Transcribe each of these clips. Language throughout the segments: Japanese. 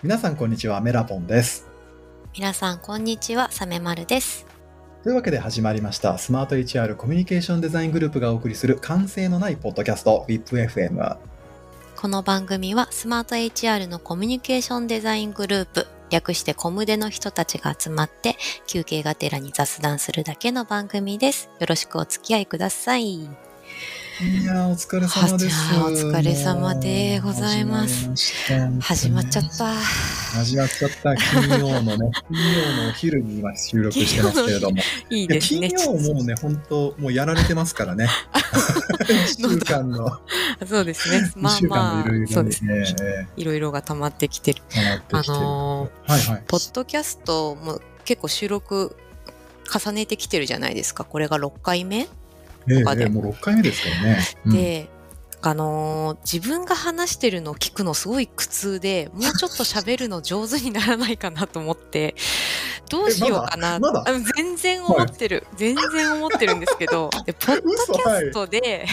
皆さんこんにちはメラポンです。皆さんこんにちはサメマルです。というわけで始まりましたスマート HR コミュニケーションデザイングループがお送りする完成のないポッドキャスト WIPFM この番組はスマート HR のコミュニケーションデザイングループ略してコムデの人たちが集まって休憩がてらに雑談するだけの番組です。よろしくお付き合いくださいいやお疲れ様です。お疲れ様でございます。始まっちゃった。始まっちゃった。金曜のね、金曜のお昼に今収録してますけれども。いいですね。金曜もうね、本当もうやられてますからね。1週間の。そうです ね。まあまあ、そうですね。いろいろが溜まってきてる。あの。ポッドキャストも結構収録重ねてきてるじゃないですか。これが6回目とかで、ええ、もう6回目ですからね。うん、で、あのー、自分が話してるのを聞くのすごい苦痛で、もうちょっと喋るの上手にならないかなと思って、どうしようかな。まだ？まだ？全然思ってる、はい、全然思ってるんですけど、で、ポッドキャストで、はい、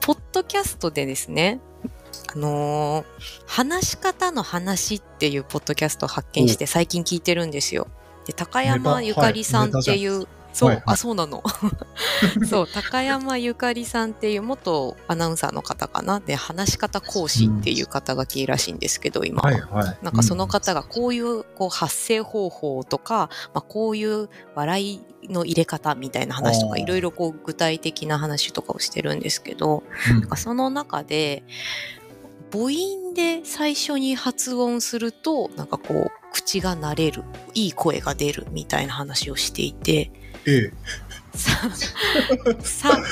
ポッドキャストでですね、あのー、話し方の話っていうポッドキャストを発見して最近聞いてるんですよ。で、高山ゆかりさんっていう、そう、はいはい、あ、そうなの。そう、高山ゆかりさんっていう元アナウンサーの方かな。で、話し方講師っていう肩書きらしいんですけど、今、はいはい。なんかその方がこういうこう発声方法とか、まあ、こういう笑いの入れ方みたいな話とか、いろいろこう具体的な話とかをしてるんですけど、うん、なんかその中で、母音で最初に発音すると、なんかこう、口が慣れる、いい声が出るみたいな話をしていて、ええ、さ、さ、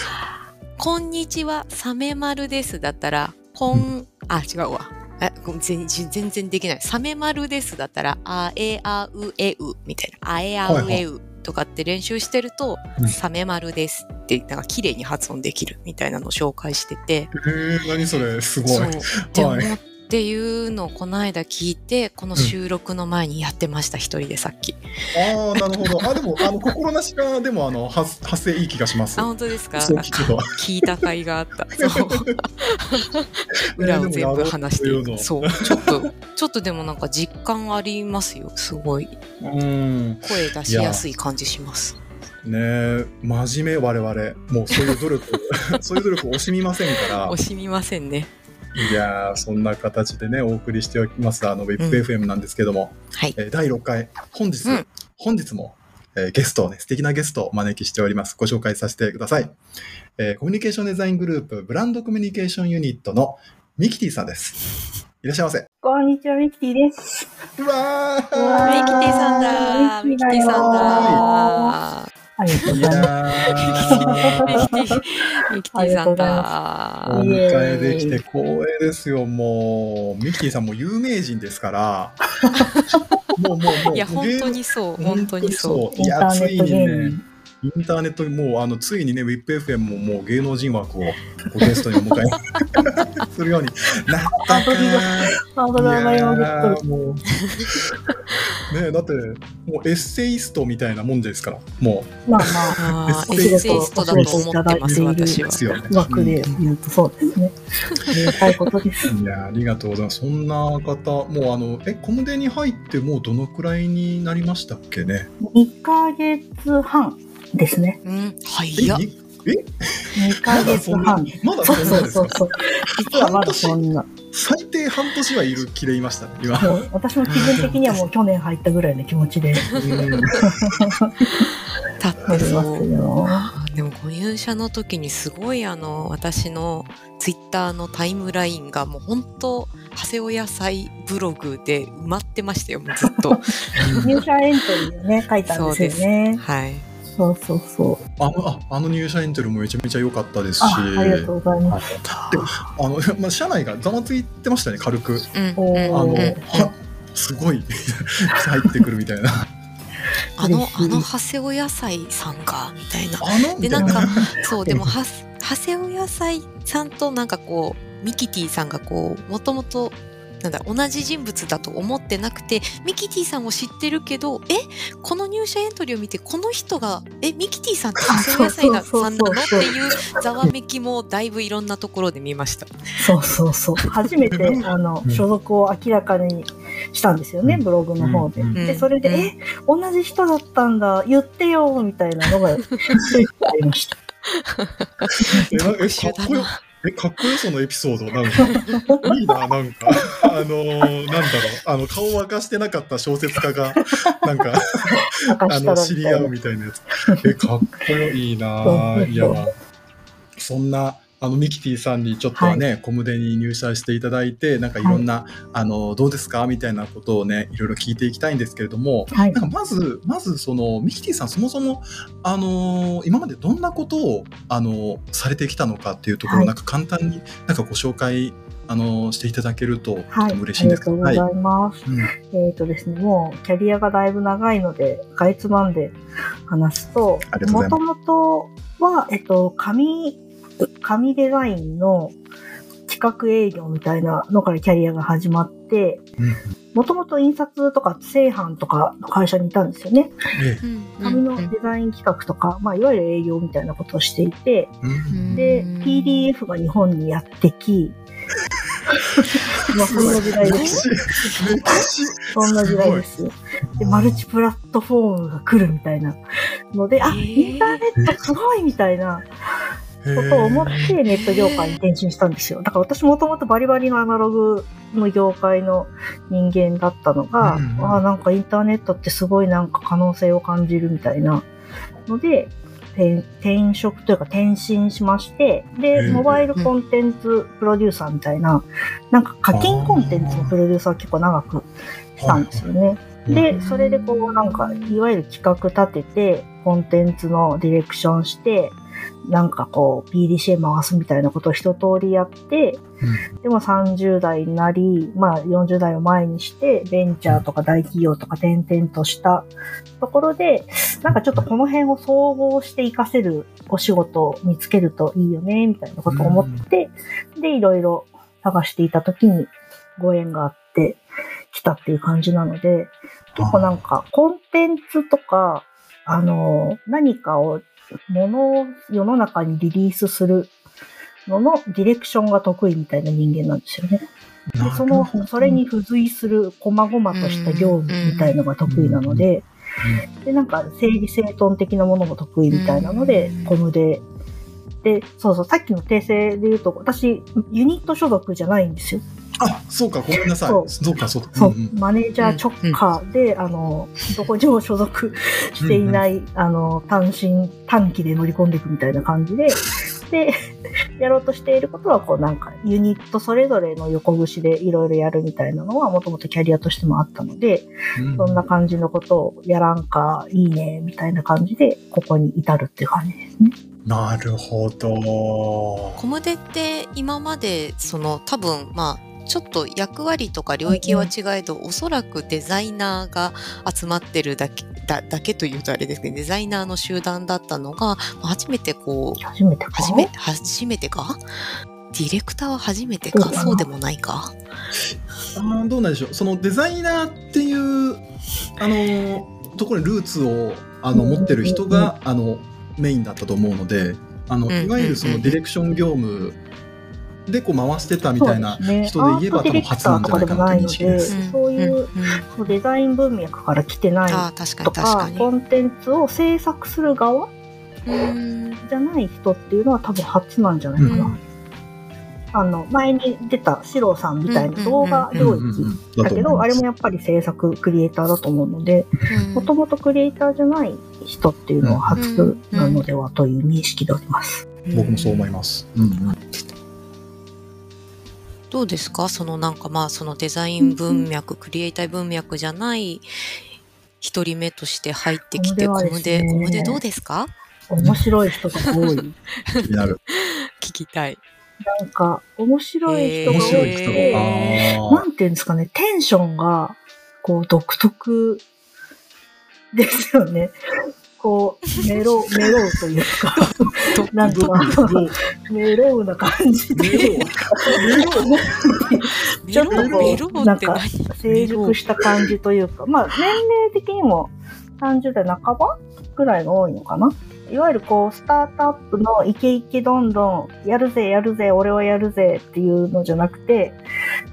こんにちは、サメ丸ですだったら、こん、あ、違うわ。え全全然できない。サメ丸ですだったら、あえあうえうみたいな。あえあうえうとかって練習してると、サメ丸ですって、なんか綺麗に発音できるみたいなのを紹介してて。えー、何それすごい。って思っっていうのをこの間聞いてこの収録の前にやってました、うん、一人でさっき。ああなるほど。あでもあの心なしかでもあの発発声いい気がします。あ本当ですか？聞いた甲斐があった。裏を全部話して。そうちょっとちょっとでもなんか実感ありますよすごい。うん。声出しやすい感じします。ね真面目我々。もうそういう努力 そういう努力惜しみませんから。惜しみませんねいやそんな形でね、お送りしておきます、あの、WIPFM なんですけども、うん、はい、えー、第6回、本日、うん、本日も、えー、ゲストをね、素敵なゲストをお招きしております。ご紹介させてください。えー、コミュニケーションデザイングループ、ブランドコミュニケーションユニットのミキティさんです。いらっしゃいませ。こんにちは、ミキティです。うわーミキティさんだミキティさんだありがとうございます。ミキティさんだ。お迎えできて光栄ですよ、もう。ミキティさんも有名人ですから。もうもうもう。いや、本当にそう、本当にそう。いや、ついにね。インターネットもうあのついにね WIPFM ももう芸能人枠をゲストにお迎えするようになったかハードル上がりまくもう ねだってもうエッセイストみたいなもんですか。らもう。まあまあエッセイストだと思ってます私は。枠で言うとそうですね。ありがとです。いやありがとうございます。そんな方もうあのえコムデに入ってもうどのくらいになりましたっけね？2ヶ月半ですね。うん、早っ。え2ヶ月半。まだそんなですか？そうそうそう。実はまだそんな。最低半年はいる気でいましたね、今。私も気分的にはもう 去年入ったぐらいの気持ちで。立ってそう。でも、ご入社の時にすごいあの、私のツイッターのタイムラインがもう本当、長谷尾野菜ブログで埋まってましたよ、もうずっと。入社エントリーね、書いたんですよね。はい。そうそうそう。あの、ああの入社インテルもめちゃめちゃ良かったですし。あありがとうございます。であの、まあ、社内がざわついてましたね、軽く。うん、あの、は、すごい 入ってくるみたいな。あの、あの、長谷尾野菜さんが、みたいな。あので、なんか、そう、でも、は、長谷尾野菜さんとなんかこう、ミキティさんがこう、もともとなんだ同じ人物だと思ってなくてミキティさんを知ってるけどえこの入社エントリーを見てこの人がえミキティさんって野菜なさんなのっていうざわめきもだいぶいろんなところで見ました。そうそうそう初めてあの所属を明らかにしたんですよね、うんブログの方で。うんで、それで、うんえ、同じ人だったんだ、言ってよ、みたいなのが、ありました。えかっこよな。え、かっこよそのエピソード、なんか、いいな、なんか、あのーなんだろう、あの、顔を明かしてなかった小説家が、なんか、あの、知り合うみたいなやつ。え、かっこよいいないや、そんな、あの、ミキティさんにちょっとはね、コムデに入社していただいて、なんかいろんな、あの、どうですか？みたいなことをね、いろいろ聞いていきたいんですけれども、はい。なんかまず、まずその、ミキティさんそもそも、あのー今までどんなことを、あのーされてきたのかっていうところなんか簡単になんかご紹介、あのーしていただけると、とはい、てもあ嬉しいんですけど。りがとうござはい。います。うんえっ、とですね、もうキャリアがだいぶ長いので、かいつまんで話すともともとは、えっと、紙、紙デザインの企画営業みたいなのからキャリアが始まって、うん。もともと印刷とか製版とかの会社にいたんですよね。え紙のデザイン企画とか、まあ、いわゆる営業みたいなことをしていて、で、うん。PDF が日本にやってき、まあ、そんな時代歴です。そんな時代です。で、マルチプラットフォームが来るみたいなので、あ、インターネットすごいみたいなことを思ってネット業界に転身したんですよ。だから私もともとバリバリのアナログの業界の人間だったのが、うんあなんかインターネットってすごいなんか可能性を感じるみたいなので、転転職というか転身しまして、へで、ー。モバイルコンテンツプロデューサーみたいな、なんか課金コンテンツのプロデューサーを結構長くしたんですよね。で、それでこうなんか、いわゆる企画立てて、コンテンツのディレクションして、なんかこう、PDCA 回すみたいなことを一通りやって、でも30代になり、まあ40代を前にして、ベンチャーとか大企業とか転々としたところで、なんかちょっとこの辺を総合して活かせるお仕事を見つけるといいよね、みたいなことを思って、で、いろいろ探していた時にご縁があってきたっていう感じなので、結構なんかコンテンツとか、あの、何かを、ものを世の中にリリースするののディレクションが得意みたいな人間なんですよね。でその、それに付随する細々とした業務みたいのが得意なので、で、なんか整理整頓的なものも得意みたいなのでうん、コムで、で、そうそう、さっきの訂正で言うと、私、ユニット所属じゃないんですよ。あ、そうか、ごめんなさい。そそううか、そうか。そう、んんマネージャー直下で、あの、どこにも所属 していない、あの、単身、短期で乗り込んでいくみたいな感じで、で、やろうとしていることは、こうなんか、ユニットそれぞれの横串でいろいろやるみたいなのは、もともとキャリアとしてもあったので、うんそんな感じのことをやらんか、いいね、みたいな感じで、ここに至るっていう感じですね。なるほど。コムデって今までその多分まあちょっと役割とか領域は違えど、おそらくデザイナーが集まってるだけだだけというとあれですけどデザイナーの集団だったのがまあ初めてこう初めてか？初め初めてか？ディレクターは初めてか？そうでもないか？あーどうなんでしょう。そのデザイナーっていう、あの、ところにルーツを、あの、うん持ってる人が、あの、メインだったと思うので、あの、うんいわゆるそのディレクション業務でこう回してたみたいな人で言えば多分初なんじゃないかなという認識です。アートディレクターとかでもないのでそういううんデザイン文脈から来てないああ確かとかコンテンツを制作する側うん。じゃない人っていうのは多分初なんじゃないかな。うんあの、前に出たシロさんみたいな動画領域だけど、あれもやっぱり制作クリエイターだと思うので、もともとクリエイターじゃない人っていうのは初なのではという認識でおります。僕もそう思います。うんうんどうですか？そのなんかまあそのデザイン文脈、クリエイター文脈じゃない一人目として入ってきてココムですねコムデどうですか面白い人が多い。気になる。聞きたい。なんか、面白い人が面多白い人くて、が。あなんていうんですかね、テンションが、こう、独特ですよね。こう、メロ、メロウというか、なんか、メロウな感じで、ちょっとこメロう、なんか、成熟した感じというか、まあ、年齢的にも30代半ばぐらいが多いのかないわゆるこう、スタートアップのイケイケどんどん、やるぜ、やるぜ、俺はやるぜっていうのじゃなくて、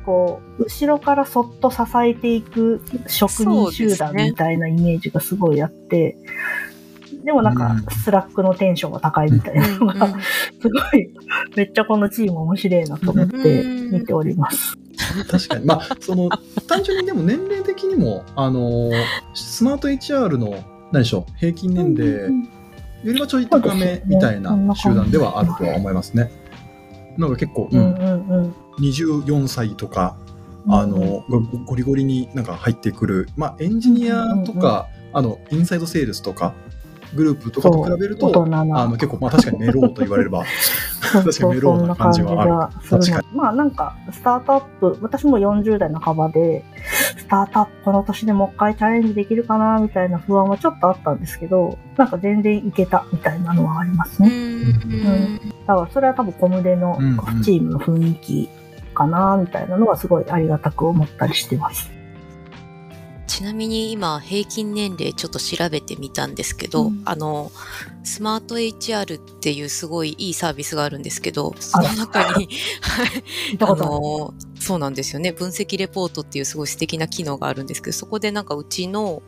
こう、後ろからそっと支えていく職人集団みたいなイメージがすごいあって、でもなんかうん、スラックのテンションが高いみたいなのが、すごい、めっちゃこのチーム面白いなと思って見ております。確かに。まあ、その、単純にでも年齢的にも、あの、スマート HR の、何でしょう、平均年齢うんよりはちょい高めみたいな集団ではあるとは思いますね。なんか結構、う、うんんうん。うん。24歳とか、あの、ごゴリゴリになんか入ってくる、まあ、エンジニアとか、あの、インサイドセールスとか、グループとかと比べると、あの結構、まあ確かにメローと言われれば、確かにメローな感じはある。そんな感じがするのまあなんか、スタートアップ、私も40代半ばで、スタートアップこの年でもう一回チャレンジできるかな、みたいな不安はちょっとあったんですけど、なんか全然いけたみたいなのはありますうん。ね。だからそれは多分コムデのチームの雰囲気かな、みたいなのはすごいありがたく思ったりしてます。ちなみに今平均年齢ちょっと調べてみたんですけど、うん。あのスマート HR っていうすごいいいサービスがあるんですけどその中に あ。のそうなんですよね。分析レポートっていうすごい素敵な機能があるんですけどそこでなんかうちの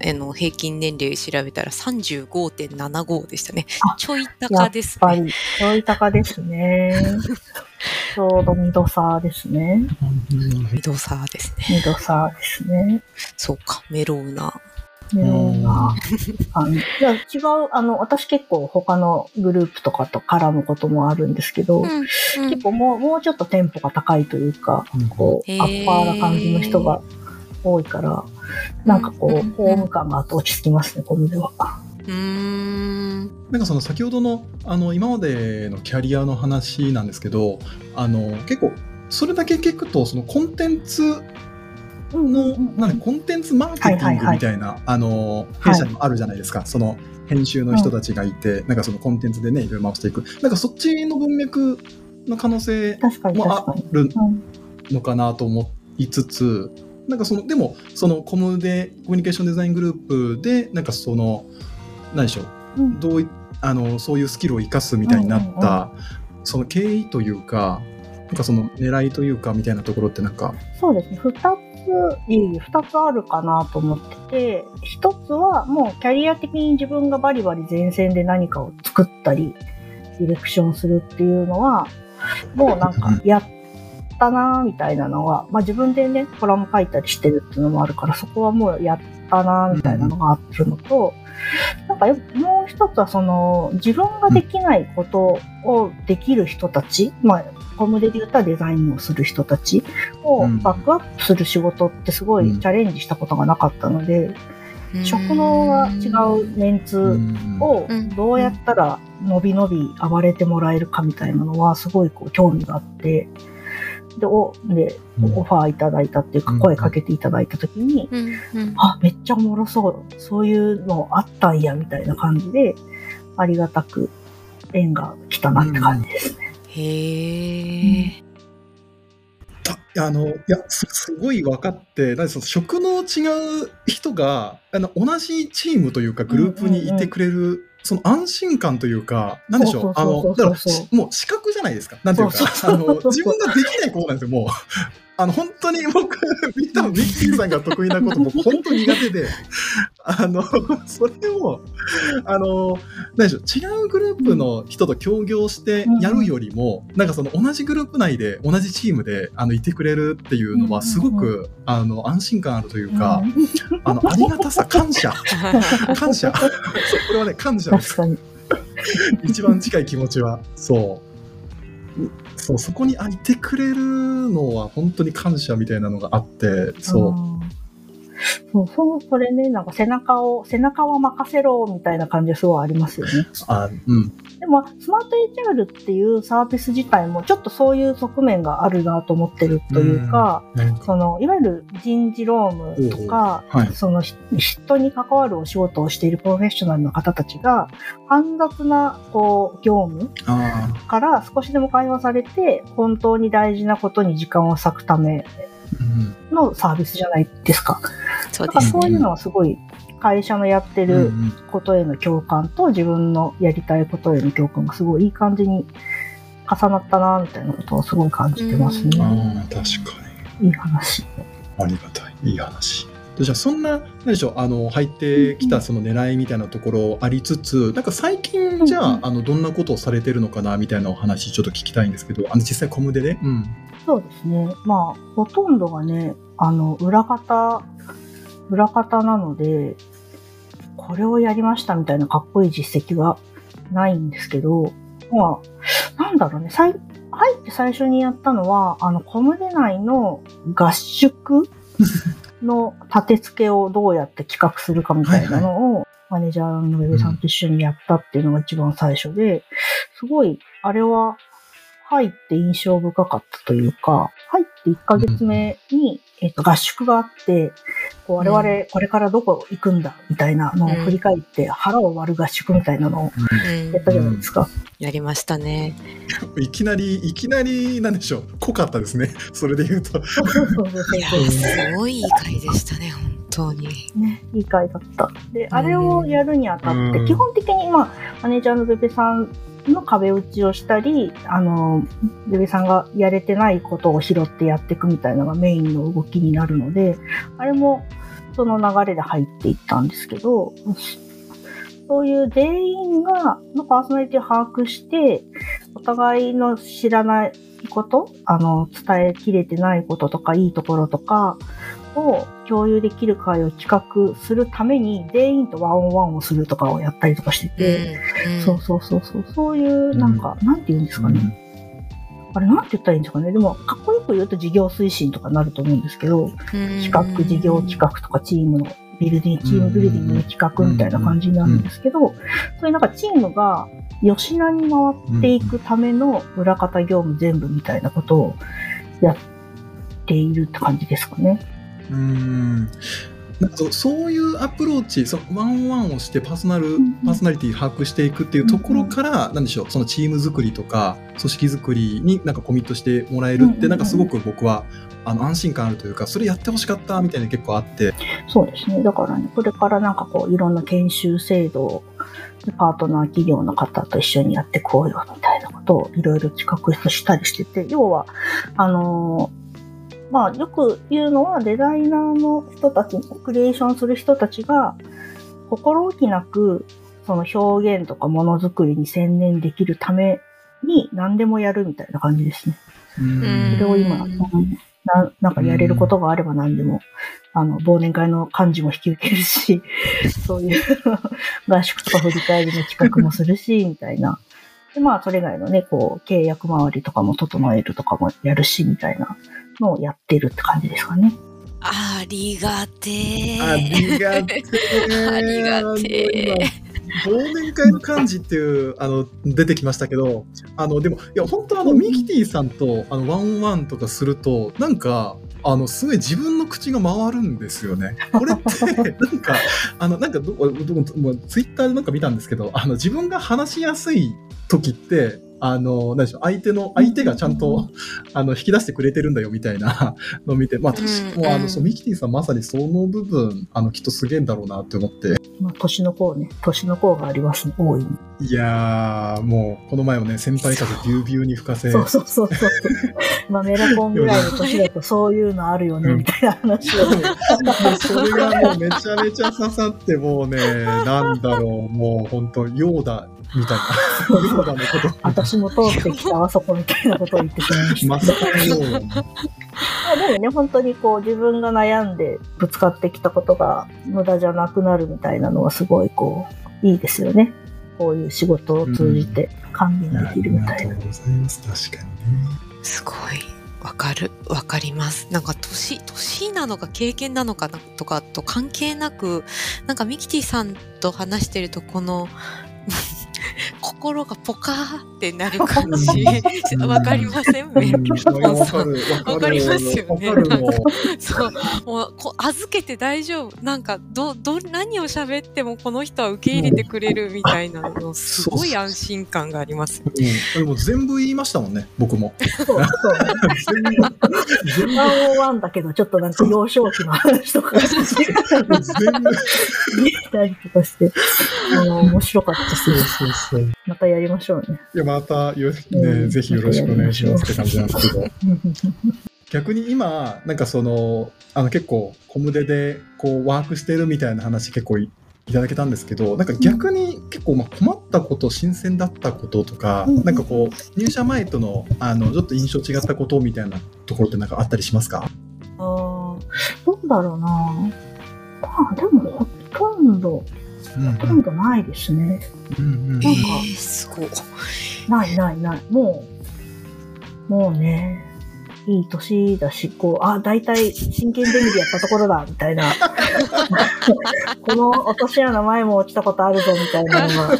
あの平均年齢調べたら35.75でしたねあちょいや高っですねちょい高ですね。ちょうど2度差ですね。ミドサーですね2度差ですね。そうかメロウなような感じ。いや、違う、あの、私結構他のグループとかと絡むこともあるんですけど、結構もう、もうちょっとテンポが高いというか、こう、アッパーな感じの人が多いから、なんかこうんう、ホーム感があって落ち着きますね、コムでは。うーん。なんかその先ほどのあの今までのキャリアの話なんですけどあの結構それだけ聞くとそのコンテンツの、なんかコンテンツマーケティングみたいな、あの弊社にもあるじゃないですか、その編集の人たちがいて、なんかそのコンテンツでねいろいろ回していく。なんかそっちの文脈の可能性確かにもあ。るうん。のかなと思いつつなんかそのでもそのコムでコミュニケーションデザイングループでなんかその何でしょううん。どういあのそういうスキルを生かすみたいになった、その経緯というかなんかその狙いというかみたいなところってなんか。そうですね。二つ、いえいえ、二つあるかなと思ってて、一つはもうキャリア的に自分がバリバリ前線で何かを作ったり、ディレクションするっていうのは、もうなんかやっ たなーみたいなのは、まあ自分でね、コラム書いたりしてるっていうのもあるから、そこはもうやったなーみたいなのがあるのと、なんかよもう一つはその自分ができないことをできる人たち、まあコムで言ったらデザインをする人たちをうん。バックアップする仕事ってすごいチャレンジしたことがなかったので、職能が違うメンツをうん。どうやったら伸び伸び暴れてもらえるかみたいなのはすごいこう興味があって、で、おでうんオファーいただいたっていうかうん声かけていただいたときに、うんうんあ、めっちゃおもろそう。そういうのあったんや、みたいな感じで、ありがたく縁が来たなって感じですね。へえ。たあのいやすすごい分かってなんかその職の違う人があの同じチームというかグループにいてくれる、その安心感というか、なんでしょう、あの、だからし、もう資格じゃないですか。なんていうか、あの、自分ができないことなんですよ、もう。あの、本当に僕、多分ミッキーさんが得意なこと、僕、本当に苦手で、あの、それを、あの、何でしょう、違うグループの人と協業してやるよりも、なんかその同じグループ内で、同じチームで、あの、いてくれるっていうのは、すごく、あの、安心感あるというか、あの、ありがたさ、感謝、感謝。そう、これはね、感謝です。一番近い気持ちは。そう。うそう、そこにあいてくれるのは本当に感謝みたいなのがあって、そう。うんそう、そう、それね、なんか背中を、背中は任せろみたいな感じがすごいありますよね。あうん。でも、スマート HR っていうサービス自体もちょっとそういう側面があるなと思ってるというか、その、いわゆる人事労務とか、はい。そのひ人に関わるお仕事をしているプロフェッショナルの方たちが、煩雑な、こう、業務あから少しでも会話されて、本当に大事なことに時間を割くため。のサービスじゃないですか。そうですね。だからそういうのはすごい、会社のやってうんうるんことへの共感と自分のやりたいことへの共感がすごいいい感じに重なったな、みたいなことをすごい感じてますね。ああ、確かいい話。に。ありがたい。いい話。でじゃあそんな、何でしょう、あの、入ってきたその狙いみたいなところありつつ、なんか最近じゃあ、うんうんあの、どんなことをされてるのかな、みたいなお話ちょっと聞きたいんですけど、あの、実際コムでね。うん。そうですね。まあ、ほとんどがね、あの、裏方、裏方なので、これをやりましたみたいなかっこいい実績がないんですけど、まあ、なんだろうね、最入って最初にやったのは、あの、コムデ内の合宿 の立て付けをどうやって企画するかみたいなのを、マネージャーの上さんと一緒にやったっていうのが一番最初で、すごい、あれは入って印象深かったというか、入って1ヶ月目に、えっと、合宿があって、こう我々これからどこ行くんだみたいなのを振り返って腹を割る合宿みたいなのをうんやったじゃないですか。やりましたね。いきなり、いきなり、なんでしょう、濃かったですね。それで言うと。いやすごいいい回でしたね、本当に。ね、いい回だった。で、あれをやるにあたって、うん基本的に、まあ、マネージャーのベベさんの壁打ちをしたり、あの、ベベさんがやれてないことを拾ってやっていくみたいなのがメインの動きになるので、あれもその流れで入っていったんですけど、そういう全員が、のパーソナリティを把握して、お互いの知らないこと、あの、伝えきれてないこととか、いいところとかを共有できる会を企画するために、全員とワンオンワンをするとかをやったりとかしてて、うんそうそうそうそう、そういう、なんか、なんて言うんですかね。あれ、なんて言ったらいいんですかね。でも、かっこよく言うと事業推進とかになると思うんですけど、企画、事業企画とかチームのビルディング、チームビルディングの企画みたいな感じになるんですけど、そういうなんかチームが吉名に回っていくための裏方業務全部みたいなことをやっているって感じですかね。うん。なんかそうそういうアプローチそのワンワンをしてパーソナル、うんパーソナリティ把握していくっていうところから、なんでしょうそのチーム作りとか組織作りになんかコミットしてもらえるって、うんうんうん。なんかすごく僕はあの安心感あるというかそれやってほしかったみたいな結構あって。そうですね。だからね、これからなんかこう、いろんな研修制度を、パートナー企業の方と一緒にやってこうよ、みたいなことをいろいろ企画したりしてて、要は、あのーまあ、よく言うのは、デザイナーの人たち、クリエーションする人たちが、心置きなく、その表現とかものづくりに専念できるために何でもやるみたいな感じですね。うんそれを今、ななんかやれることがあれば何でも、あの、忘年会の幹事も引き受けるし、そういう合宿とか振り返りの企画もするし、みたいな。で、まあ、それ以外のね、こう、契約周りとかも整えるとかもやるし、みたいなのをやってるって感じですかね。ありがてえ。ありがてえありがてえ忘年会の漢字っていうあの出てきましたけどあのでもいや本当あのミキティさんとあのワンワンとかするとなんかあのすごい自分の口が回るんですよね。これってなんか あのなんかどどもうツイッターでなんか見たんですけどあの自分が話しやすい時ってあの何でしょう相手の相手がちゃんとあの引き出してくれてるんだよみたいな のを見てまあ確かにあのそうミキティさんまさにその部分あのきっとすげえんだろうなって思って。まあ、年の子ね、年の子がありますね、大いに。いやーもうこの前もね先輩風ビュービューに吹かせ。そうそうそうそう。まあ、メラコンぐらいの年だとそういうのあるよね、みたいな話を。も うそれがもうめちゃめちゃ刺さってもうねなんだろうもう本当ヨーダみたいなヨーダのこと私も通ってきたあそこみたいなことを言ってしまいました。まさかのでもね、本当にこう自分が悩んでぶつかってきたことが無駄じゃなくなるみたいなのはすごいこう、いいですよね。こういう仕事を通じて還元できるみたいな。ありがとうございます確かにねすごい。わかる。わかります。なんか年、年なのか経験なのかなとかと関係なく、なんかミキティさんと話してるとこの、心がポカーってなる感じ。うん。わかりません？メルうん。わかりますよね。そう、もう、こ預けて大丈夫。なんか、ど、ど、何を喋ってもこの人は受け入れてくれるみたいなの、すごい安心感があります。うん。でも全部言いましたもんね僕も。そう。そう。ね。全部。全部。ワンオンワンだけど、ちょっとなんか幼少期の話とか。全 部見たりとかして、あの、面白かったです。そうね。そうそう。またやりましょうね。いや、またよ、ね、うんぜひよろしくお願いしますって感じなんですけど。逆に今、なんかその、あの結構、コムデでこうワークしてるみたいな話結構いいただけたんですけど、なんか逆に結構まあ困ったこと、新鮮だったこととか、うんなんかこう、入社前との、あの、ちょっと印象違ったことみたいなところってなんかあったりしますか？あーどうだろうなまあでもほとんど、うんほとんどないですね。うんうんなんかえー、すごい。ないないない。もう、もうね、いい年だし、こう、あ、大体真剣デミでやったところだ、みたいな。この落とし穴前も落ちたことあるぞ、みたいなのが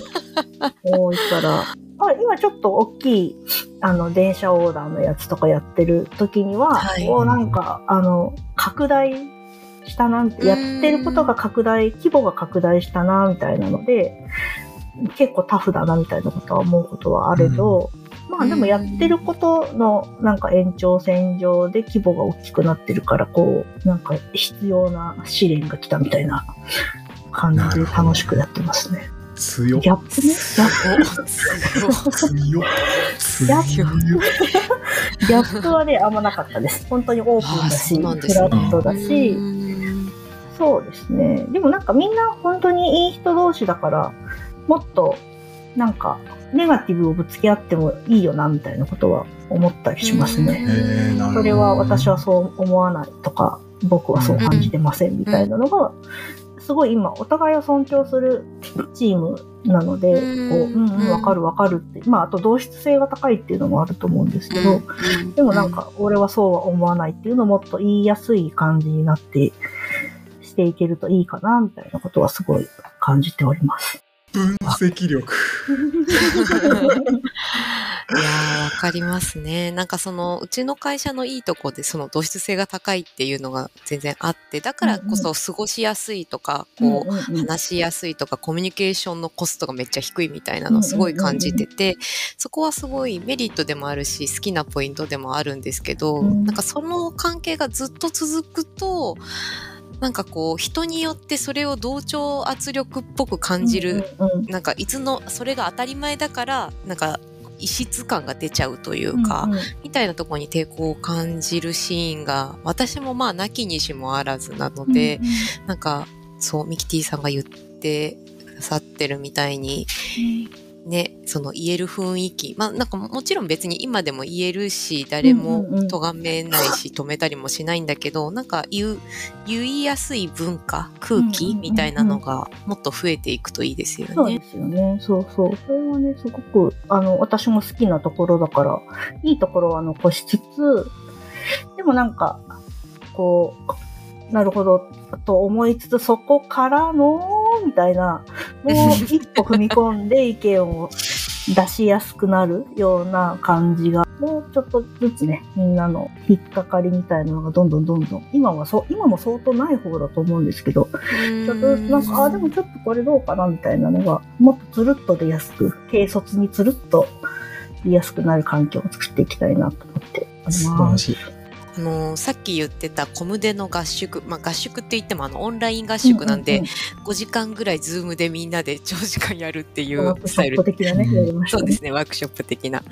多いから。あ今ちょっと大きい、あの、電車オーダーのやつとかやってる時には、はいこうなんか、あの、拡大したな、やってることが拡大、規模が拡大したな、みたいなので、結構タフだな、みたいなことは思うことはあれど、まあでもやってることのなんか延長線上で規模が大きくなってるから、こう、なんか必要な試練が来たみたいな感じで楽しくやってますね。強っギャップね？ギャップ強い強ギャップはね、あんまなかったです。本当にオープンだし、フラットだし、うんそうですね。でもなんかみんな本当にいい人同士だから、もっとなんかネガティブをぶつけ合ってもいいよなみたいなことは思ったりしますね。それは私はそう思わないとか、僕はそう感じてませんみたいなのが、すごい今お互いを尊重するチームなので、こう、うんうんうん、わかるわかるって、まああと同質性が高いっていうのもあると思うんですけど、でもなんか、俺はそうは思わないっていうのをもっと言いやすい感じになって、していけるといいかな、みたいなことはすごい感じております。分析力。いやー、わかりますね。なんかその、うちの会社のいいとこで、その、同質性が高いっていうのが全然あって、だからこそ過ごしやすいとか、こう、話しやすいとか、コミュニケーションのコストがめっちゃ低いみたいなのをすごい感じてて、そこはすごいメリットでもあるし、好きなポイントでもあるんですけど、うんなんかその関係がずっと続くと、なんかこう、人によってそれを同調圧力っぽく感じるうんうんなんかいつのそれが当たり前だからなんか異質感が出ちゃうというか、うんうん。みたいなところに抵抗を感じるシーンが私もまあなきにしもあらずなので、なんかそうミキティさんが言ってくださってるみたいにねその言える雰囲気まあなんかもちろん別に今でも言えるし誰も咎めないし止めたりもしないんだけどなんか言う言いやすい文化空気みたいなのがもっと増えていくといいですよね。そうですよね。そうそう。それはね、すごく、あの、私も好きなところだから、いいところは残しつつ、でもなんか、こう、なるほど、と思いつつ、そこからの、みたいな、もう一歩踏み込んで意見を出しやすくなるような感じが、もうちょっとずつね、みんなの引っかかりみたいなのがどんどんどんどん、今はそう、今も相当ない方だと思うんですけど、ちょっとずつなんか、あ、でもちょっとこれどうかなみたいなのが、もっとつるっと出やすく、軽率につるっと出やすくなる環境を作っていきたいなと思っております。素晴らしい。あのさっき言ってたコムデの合宿、まあ、合宿って言ってもあのオンライン合宿なんで、うう5時間ぐらいズームでみんなで長時間やるっていうスタイル、ワークショップ的なね、うんやりましたね。そうですねワークショップ的な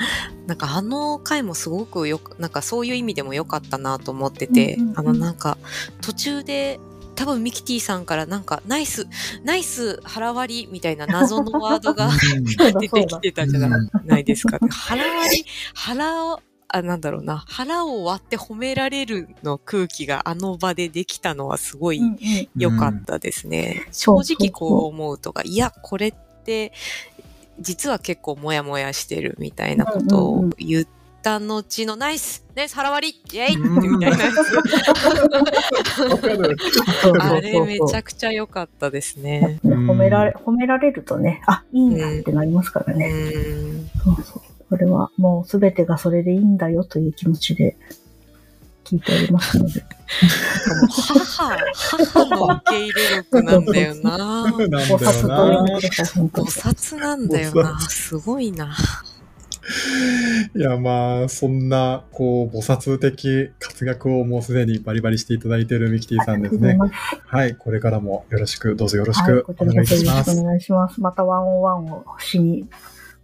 なんかあの回もすごくよくなんかそういう意味でも良かったなと思ってて、うんうんうんあのなんか途中で多分ミキティさんからなんかナイスナイス腹割りみたいな謎のワードが 出てき。てたじゃないですか。腹割り、腹を、あ、なんだろうな、腹を割って褒められるの空気があの場でできたのはすごいうんうん良かったですね。そう正直こう思うとか、いや、これって、実は結構モヤモヤしてるみたいなことをうんうんうん言った後のナイスナイス腹割りイェイうんみたいなあれめちゃゃくちゃ良かったですね。褒められ、褒められるとね、あ、いいんだってなりますからうね。ん。そうそう。これはもうすべてがそれでいいんだよという気持ちで聞いておりますので。母、母の受け入れ力なんだよな。なんだお札よとおに。札なんだよおな。すごいな。いや、まあ、そんな、こう、菩薩的活躍をもうすでにバリバリしていただいているミキティさんですね。はい、これからもよろしく、どうぞよろしはい、くお願いします。しくお願いします。またワンオンワンをしに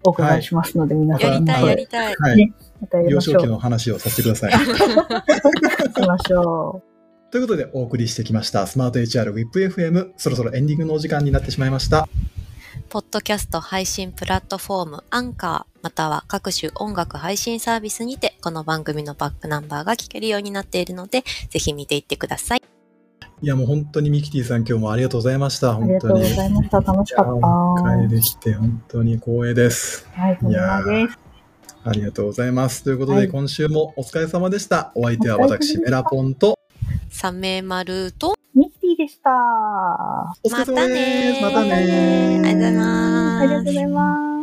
お伺いしますので、皆さん。やりたい、はいやりたい。はい。ねまたやり幼ましょう。少期の話をさせてください。しましょということでお送りしてきましたスマート HR WIPFM そろそろエンディングのお時間になってしまいました。ポッドキャスト配信プラットフォームアンカーまたは各種音楽配信サービスにてこの番組のバックナンバーが聞けるようになっているのでぜひ見ていってください。いやもう本当にミキティさん今日もありがとうございました。本当に。がとうございました。楽しかった。おは迎えできて本当に光栄です。い、とんでもないです。ありがとうございます。ということで、はい今週もお疲れ様でした。お相手は私、メラポンと、サメマルとミキティでした。お疲れ様です。またまたねありがとうございますありがとうございます。